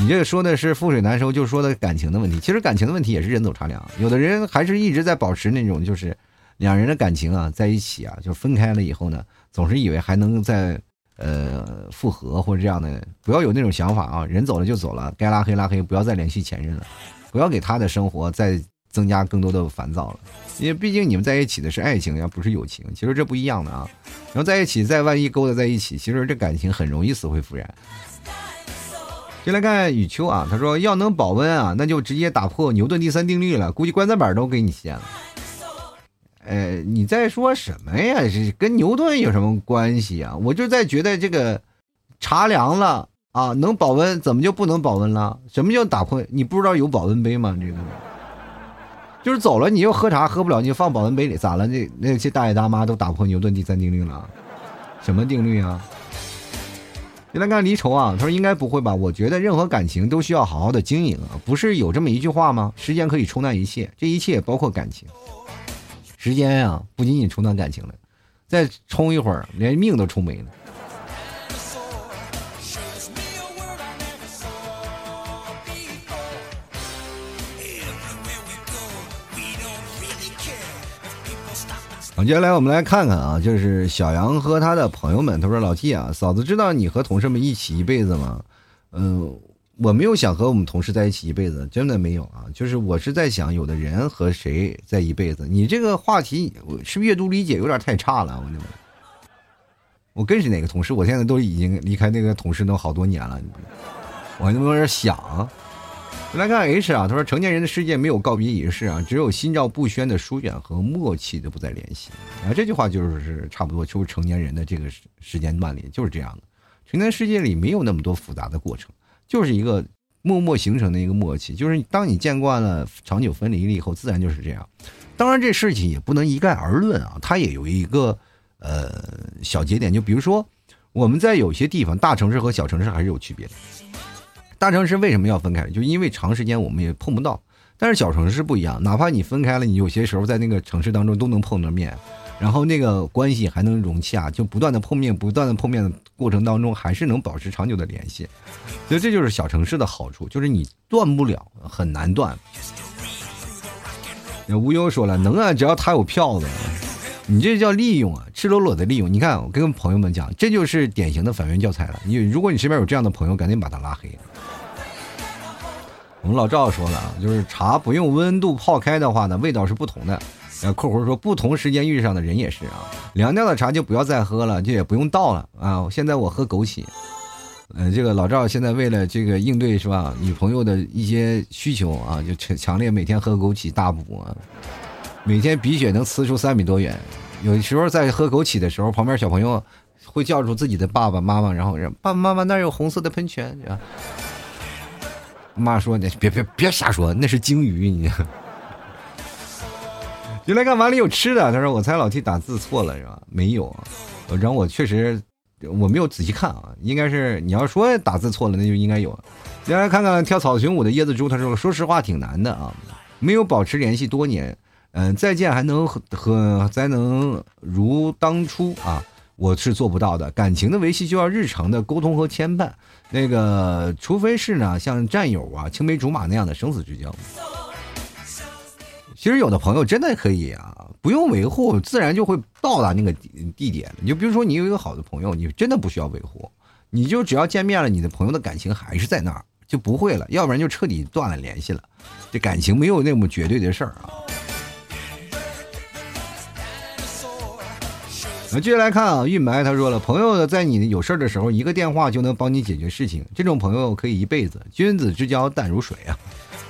你这个说的是覆水难收，就说的感情的问题。其实感情的问题也是人走茶凉，有的人还是一直在保持那种，就是两人的感情啊，在一起啊，就分开了以后呢，总是以为还能再呃复合或者这样的，不要有那种想法啊。人走了就走了，该拉黑拉黑，不要再联系前任了，不要给他的生活再增加更多的烦躁了。因为毕竟你们在一起的是爱情呀，不是友情，其实这不一样的啊。然后在一起再万一勾搭在一起，其实这感情很容易死灰复燃。先来看雨秋啊，他说要能保温啊，那就直接打破牛顿第三定律了，估计棺材板都给你掀了。哎，你在说什么呀？这跟牛顿有什么关系啊？我就在觉得这个茶凉了啊，能保温，怎么就不能保温了？什么叫打破？你不知道有保温杯吗？这个就是走了，你又喝茶喝不了，你就放保温杯里，咋了？那那些大爷大妈都打破牛顿第三定律了？什么定律啊？原来看离愁啊，他说应该不会吧？我觉得任何感情都需要好好的经营啊，不是有这么一句话吗？时间可以冲淡一切，这一切包括感情。时间呀，不仅仅冲淡感情了，再冲一会儿，连命都冲没了。接下来我们来看看啊，就是小杨和他的朋友们。他说：“老 T 啊，嫂子知道你和同事们一起一辈子吗？”嗯，我没有想和我们同事在一起一辈子，真的没有啊。就是我是在想，有的人和谁在一辈子？你这个话题，我是阅读理解有点太差了。我我跟是哪个同事？我现在都已经离开那个同事都好多年了，我还能有点想。来看 H 啊，他说成年人的世界没有告别仪式啊，只有心照不宣的疏远和默契的不再联系啊。这句话就是差不多，就是成年人的这个时间段里就是这样的。成年世界里没有那么多复杂的过程，就是一个默默形成的一个默契。就是当你见惯了长久分离了以后，自然就是这样。当然这事情也不能一概而论啊，它也有一个呃小节点。就比如说我们在有些地方，大城市和小城市还是有区别的。大城市为什么要分开？就因为长时间我们也碰不到。但是小城市不一样，哪怕你分开了，你有些时候在那个城市当中都能碰着面，然后那个关系还能融洽，就不断的碰面，不断的碰面的过程当中，还是能保持长久的联系。所以这就是小城市的好处，就是你断不了，很难断。那无忧说了，能啊，只要他有票子，你这叫利用啊，赤裸裸的利用。你看，我跟朋友们讲，这就是典型的反面教材了。你如果你身边有这样的朋友，赶紧把他拉黑。我们老赵说了啊，就是茶不用温度泡开的话呢，味道是不同的。呃，括弧说不同时间遇上的人也是啊，凉掉的茶就不要再喝了，就也不用倒了啊。现在我喝枸杞。呃，这个老赵现在为了这个应对是吧，女朋友的一些需求啊，就强强烈每天喝枸杞大补啊，每天鼻血能呲出三米多远。有时候在喝枸杞的时候，旁边小朋友会叫住自己的爸爸妈妈，然后让爸爸妈妈那儿有红色的喷泉啊。妈说：“你别别别瞎说，那是鲸鱼。”你，原来干嘛里有吃的？他说：“我猜老 T 打字错了是吧？没有，然后我确实我没有仔细看啊，应该是你要说打字错了，那就应该有。先来看看跳草裙舞的椰子猪，他说：说实话挺难的啊，没有保持联系多年，嗯，再见还能和和才能如当初啊。”我是做不到的，感情的维系就要日常的沟通和牵绊，那个除非是呢，像战友啊、青梅竹马那样的生死之交。其实有的朋友真的可以啊，不用维护，自然就会到达那个地点。你就比如说，你有一个好的朋友，你真的不需要维护，你就只要见面了，你的朋友的感情还是在那儿，就不会了，要不然就彻底断了联系了。这感情没有那么绝对的事儿啊。那接下来看啊，玉埋他说了，朋友在你有事儿的时候，一个电话就能帮你解决事情，这种朋友可以一辈子。君子之交淡如水啊，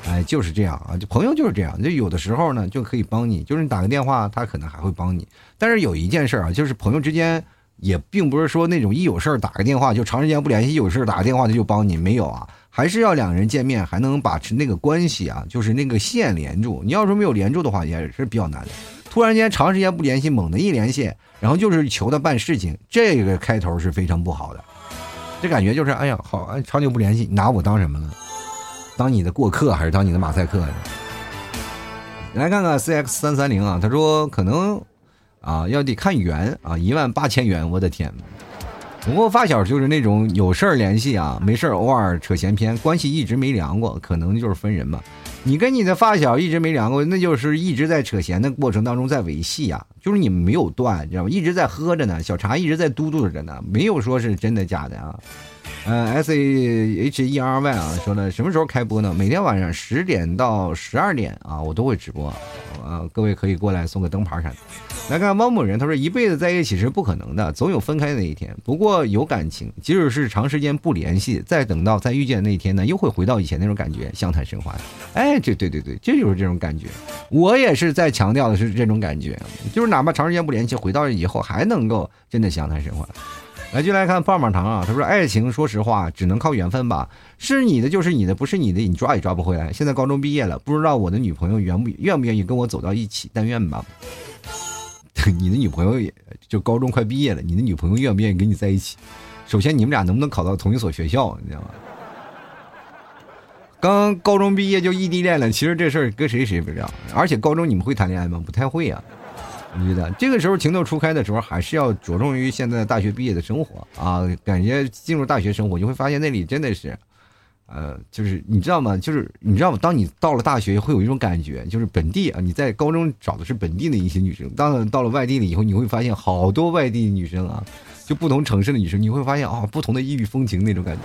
哎，就是这样啊，就朋友就是这样，就有的时候呢就可以帮你，就是你打个电话，他可能还会帮你。但是有一件事啊，就是朋友之间也并不是说那种一有事儿打个电话就长时间不联系，有事儿打个电话他就帮你，没有啊，还是要两人见面，还能把持那个关系啊，就是那个线连住。你要说没有连住的话，也是比较难的。突然间长时间不联系，猛的一联系。然后就是求他办事情，这个开头是非常不好的，这感觉就是哎呀，好，长久不联系，拿我当什么了？当你的过客还是当你的马赛克？来看看 C X 三三零啊，他说可能啊要得看缘啊，一万八千元，我的天！不过发小就是那种有事儿联系啊，没事儿偶尔扯闲篇，关系一直没凉过，可能就是分人吧。你跟你的发小一直没聊过，那就是一直在扯闲的过程当中在维系呀，就是你们没有断，你知道吗？一直在喝着呢，小茶一直在嘟嘟着呢，没有说是真的假的啊。嗯，S A H E R Y 啊，说呢什么时候开播呢？每天晚上十点到十二点啊，我都会直播，啊，各位可以过来送个灯牌啥的。来看汪某人，他说一辈子在一起是不可能的，总有分开的那一天。不过有感情，即使是长时间不联系，再等到再遇见那一天呢，又会回到以前那种感觉，相谈甚欢。哎，这对对对，这就是这种感觉。我也是在强调的是这种感觉，就是哪怕长时间不联系，回到以后还能够真的相谈甚欢。来，就来看棒棒糖啊！他说：“爱情，说实话，只能靠缘分吧。是你的就是你的，不是你的，你抓也抓不回来。现在高中毕业了，不知道我的女朋友愿不愿不愿意跟我走到一起，但愿吧。你的女朋友也就高中快毕业了，你的女朋友愿不愿意跟你在一起？首先你们俩能不能考到同一所学校，你知道吗？刚高中毕业就异地恋了，其实这事儿跟谁谁不知道。而且高中你们会谈恋爱吗？不太会啊。我觉得这个时候情窦初开的时候，还是要着重于现在大学毕业的生活啊。感觉进入大学生活，你会发现那里真的是，呃，就是你知道吗？就是你知道吗？当你到了大学，会有一种感觉，就是本地啊，你在高中找的是本地的一些女生，当然到了外地了以后，你会发现好多外地女生啊，就不同城市的女生，你会发现啊，不同的异域风情那种感觉。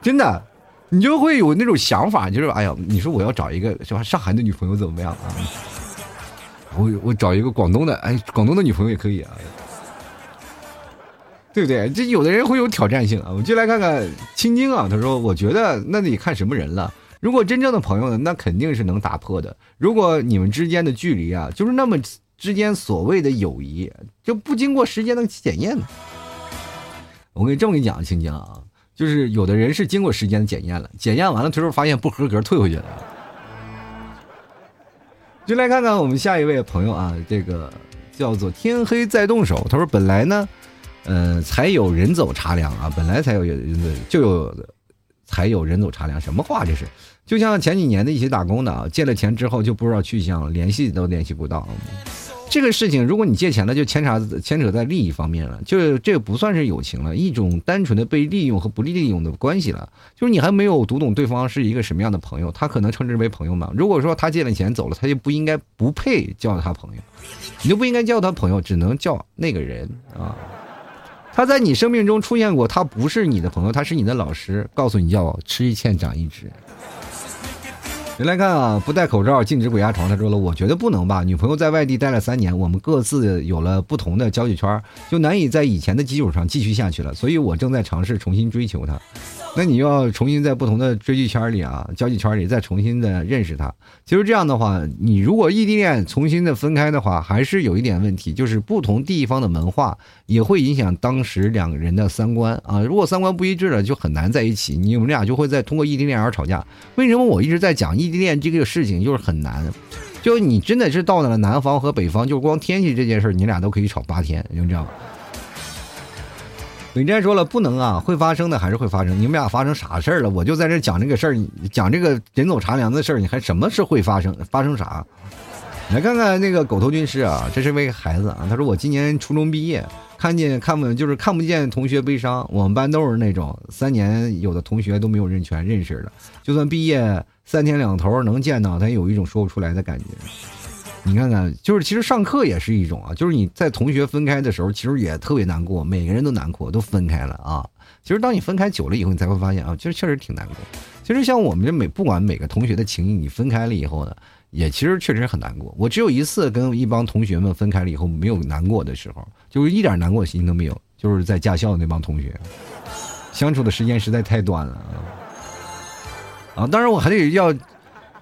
真的，你就会有那种想法，就是哎呀，你说我要找一个是吧？上海的女朋友怎么样啊？我我找一个广东的，哎，广东的女朋友也可以啊，对不对？这有的人会有挑战性啊。我们就来看看青青啊，他说：“我觉得那得看什么人了。如果真正的朋友呢，那肯定是能打破的。如果你们之间的距离啊，就是那么之间所谓的友谊，就不经过时间的检验呢。我跟你这么跟你讲，青青啊。”就是有的人是经过时间的检验了，检验完了，最后发现不合格，退回去了。就来看看我们下一位朋友啊，这个叫做天黑再动手。他说：“本来呢，呃，才有人走茶凉啊，本来才有人就有才有人走茶凉，什么话这是？就像前几年的一些打工的啊，借了钱之后就不知道去向，联系都联系不到。”这个事情，如果你借钱了，就牵扯牵扯在利益方面了，就这不算是友情了，一种单纯的被利用和不利用的关系了。就是你还没有读懂对方是一个什么样的朋友，他可能称之为朋友吗？如果说他借了钱走了，他就不应该不配叫他朋友，你就不应该叫他朋友，只能叫那个人啊。他在你生命中出现过，他不是你的朋友，他是你的老师，告诉你要吃一堑长一智。人来看啊，不戴口罩禁止鬼压床。他说了，我觉得不能吧。女朋友在外地待了三年，我们各自有了不同的交际圈，就难以在以前的基础上继续下去了。所以我正在尝试重新追求她。那你要重新在不同的追剧圈里啊，交际圈里再重新的认识她。其实这样的话，你如果异地恋重新的分开的话，还是有一点问题，就是不同地方的文化也会影响当时两个人的三观啊。如果三观不一致了，就很难在一起。你们俩就会在通过异地恋而吵架。为什么我一直在讲异异地恋这个事情就是很难？就你真的是到了南方和北方，就光天气这件事你俩都可以吵八天，就这样。伟战说了不能啊，会发生的还是会发生。你们俩发生啥事儿了？我就在这讲这个事儿，讲这个人走茶凉的事儿，你还什么是会发生？发生啥？来看看那个狗头军师啊，这是位孩子啊。他说我今年初中毕业，看见看不就是看不见同学悲伤。我们班都是那种三年有的同学都没有认全认识的，就算毕业三天两头能见到，他有一种说不出来的感觉。你看看，就是其实上课也是一种啊，就是你在同学分开的时候，其实也特别难过，每个人都难过，都分开了啊。其实当你分开久了以后，你才会发现啊，其实确实挺难过。其实像我们这每不管每个同学的情谊，你分开了以后呢，也其实确实很难过。我只有一次跟一帮同学们分开了以后没有难过的时候，就是一点难过的心情都没有，就是在驾校那帮同学，相处的时间实在太短了啊。当然我还得要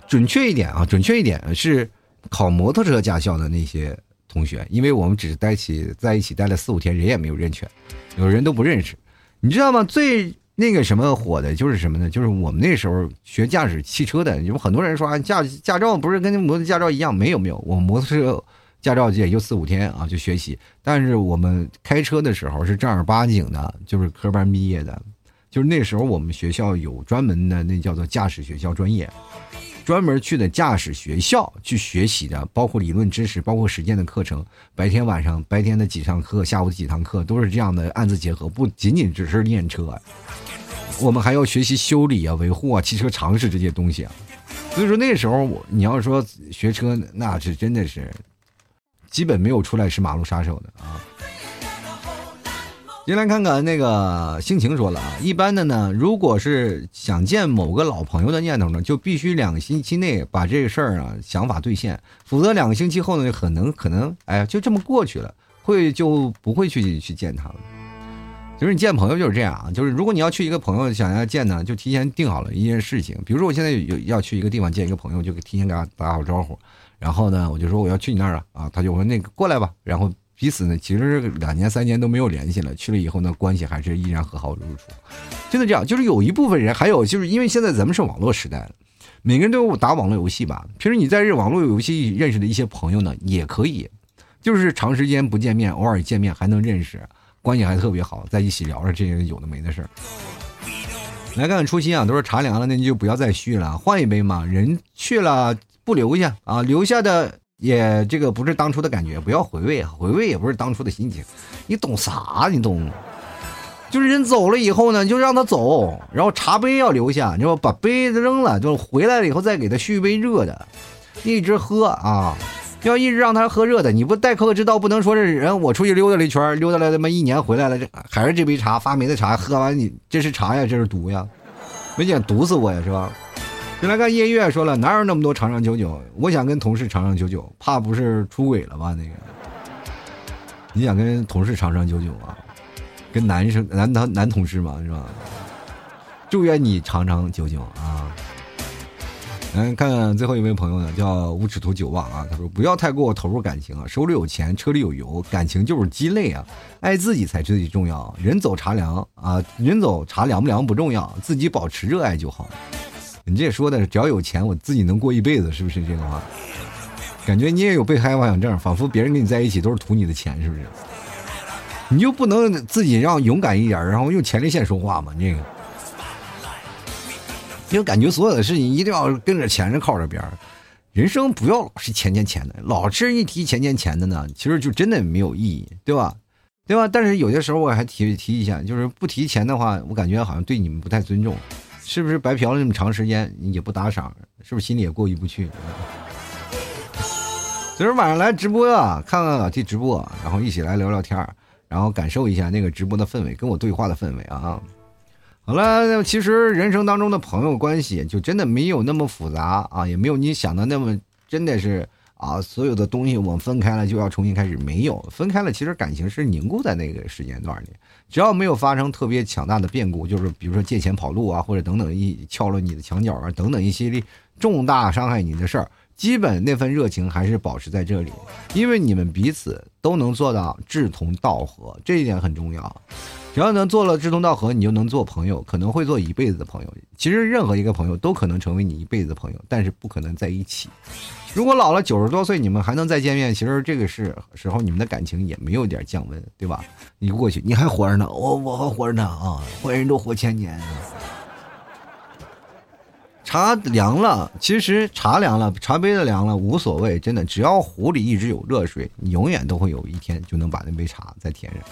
准确一点啊，准确一点是。考摩托车驾校的那些同学，因为我们只是待起在一起待了四五天，人也没有认全，有人都不认识，你知道吗？最那个什么火的就是什么呢？就是我们那时候学驾驶汽车的，有很多人说啊，驾驾照不是跟摩托驾照一样？没有没有，我摩托车驾照也就四五天啊就学习，但是我们开车的时候是正儿八经的，就是科班毕业的，就是那时候我们学校有专门的那叫做驾驶学校专业。专门去的驾驶学校去学习的，包括理论知识，包括实践的课程。白天晚上，白天的几堂课，下午的几堂课，都是这样的案子结合，不仅仅只是练车，我们还要学习修理啊、维护啊、汽车常识这些东西啊。所以说那时候，我你要说学车，那是真的是基本没有出来是马路杀手的啊。先来看看那个心情说了啊，一般的呢，如果是想见某个老朋友的念头呢，就必须两个星期内把这个事儿啊想法兑现，否则两个星期后呢，可能可能哎呀就这么过去了，会就不会去去见他了。就是你见朋友就是这样啊，就是如果你要去一个朋友想要见呢，就提前定好了一件事情，比如说我现在有要去一个地方见一个朋友，就提前给他打好招呼，然后呢，我就说我要去你那儿了，啊，他就说那个过来吧，然后。彼此呢，其实两年三年都没有联系了。去了以后呢，关系还是依然和好如初。真的这样，就是有一部分人，还有就是因为现在咱们是网络时代，每个人都有打网络游戏吧。平时你在这网络游戏认识的一些朋友呢，也可以，就是长时间不见面，偶尔见面还能认识关系还特别好，在一起聊着这些有的没的事儿。来看看初心啊，都是茶凉了，那你就不要再续了，换一杯嘛。人去了不留下啊，留下的也这个不是当初的感觉，不要回味，回味也不是当初的心情。你懂啥？你懂？就是人走了以后呢，就让他走，然后茶杯要留下，你说把杯子扔了，就回来了以后再给他续一杯热的，一直喝啊。要一直让他喝热的，你不待客之道，不能说这人我出去溜达了一圈，溜达了他妈一年回来了，这还是这杯茶发霉的茶，喝完你这是茶呀，这是毒呀，没见毒死我呀，是吧？就来看夜月说了，哪有那么多长长久久？我想跟同事长长久久，怕不是出轨了吧？那个，你想跟同事长长久久啊？跟男生男男男同事嘛，是吧？祝愿你长长久久啊！来看看最后一位朋友呢，叫无耻图久望啊。他说：“不要太过投入感情啊，手里有钱，车里有油，感情就是鸡肋啊。爱自己才最重要。人走茶凉啊，人走茶凉不凉不重要，自己保持热爱就好。你这说的，只要有钱，我自己能过一辈子，是不是这个话？感觉你也有被害妄想症，仿佛别人跟你在一起都是图你的钱，是不是？你就不能自己让勇敢一点，然后用前列腺说话吗？这个。”因为感觉所有的事情一定要跟着钱人靠着边儿，人生不要老是钱钱钱的，老是一提钱钱钱的呢，其实就真的没有意义，对吧？对吧？但是有些时候我还提提一下，就是不提钱的话，我感觉好像对你们不太尊重，是不是？白嫖了那么长时间也不打赏，是不是心里也过意不去？昨儿晚上来直播啊，看看老 T 直播，然后一起来聊聊天然后感受一下那个直播的氛围，跟我对话的氛围啊。好了，其实人生当中的朋友关系就真的没有那么复杂啊，也没有你想的那么真的是啊，所有的东西我们分开了就要重新开始，没有分开了，其实感情是凝固在那个时间段里，只要没有发生特别强大的变故，就是比如说借钱跑路啊，或者等等一撬了你的墙角啊，等等一系列重大伤害你的事儿，基本那份热情还是保持在这里，因为你们彼此都能做到志同道合，这一点很重要。只要能做了志同道合，你就能做朋友，可能会做一辈子的朋友。其实任何一个朋友都可能成为你一辈子的朋友，但是不可能在一起。如果老了九十多岁，你们还能再见面，其实这个是时候你们的感情也没有点降温，对吧？你过去你还活着呢，我我还活着呢啊！坏人都活千年。茶凉了，其实茶凉了，茶杯子凉了无所谓，真的，只要壶里一直有热水，你永远都会有一天就能把那杯茶再添上。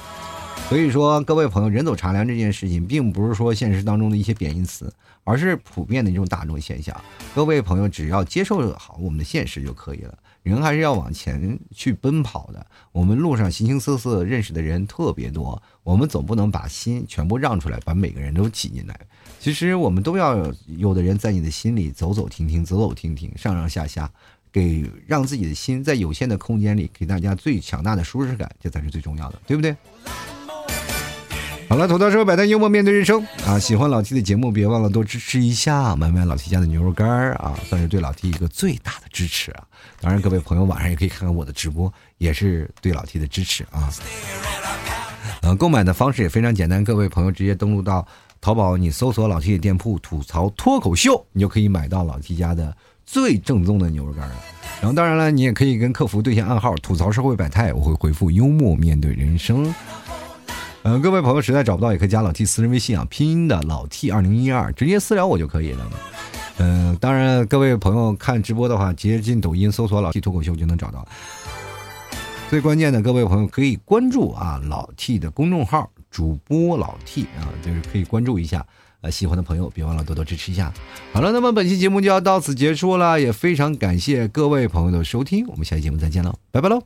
所以说，各位朋友，人走茶凉这件事情，并不是说现实当中的一些贬义词，而是普遍的一种大众现象。各位朋友，只要接受好我们的现实就可以了。人还是要往前去奔跑的。我们路上形形色色认识的人特别多，我们总不能把心全部让出来，把每个人都挤进来。其实我们都要有的人在你的心里走走停停，走走停停，上上下下，给让自己的心在有限的空间里给大家最强大的舒适感，这才是最重要的，对不对？好了，吐槽社会百态，幽默面对人生啊！喜欢老 T 的节目，别忘了多支持一下，买买老 T 家的牛肉干啊，算是对老 T 一个最大的支持啊！当然，各位朋友晚上也可以看看我的直播，也是对老 T 的支持啊！呃，购买的方式也非常简单，各位朋友直接登录到淘宝，你搜索老 T 的店铺“吐槽脱口秀”，你就可以买到老 T 家的最正宗的牛肉干了。然后，当然了，你也可以跟客服对下暗号“吐槽社会百态”，我会回复“幽默面对人生”。嗯，各位朋友实在找不到，也可以加老 T 私人微信啊，拼音的老 T 二零一二，直接私聊我就可以了。嗯，当然，各位朋友看直播的话，直接进抖音搜索老 T 脱口秀就能找到。最关键的，各位朋友可以关注啊老 T 的公众号主播老 T 啊，就是可以关注一下。呃，喜欢的朋友别忘了多多支持一下。好了，那么本期节目就要到此结束了，也非常感谢各位朋友的收听，我们下期节目再见喽，拜拜喽。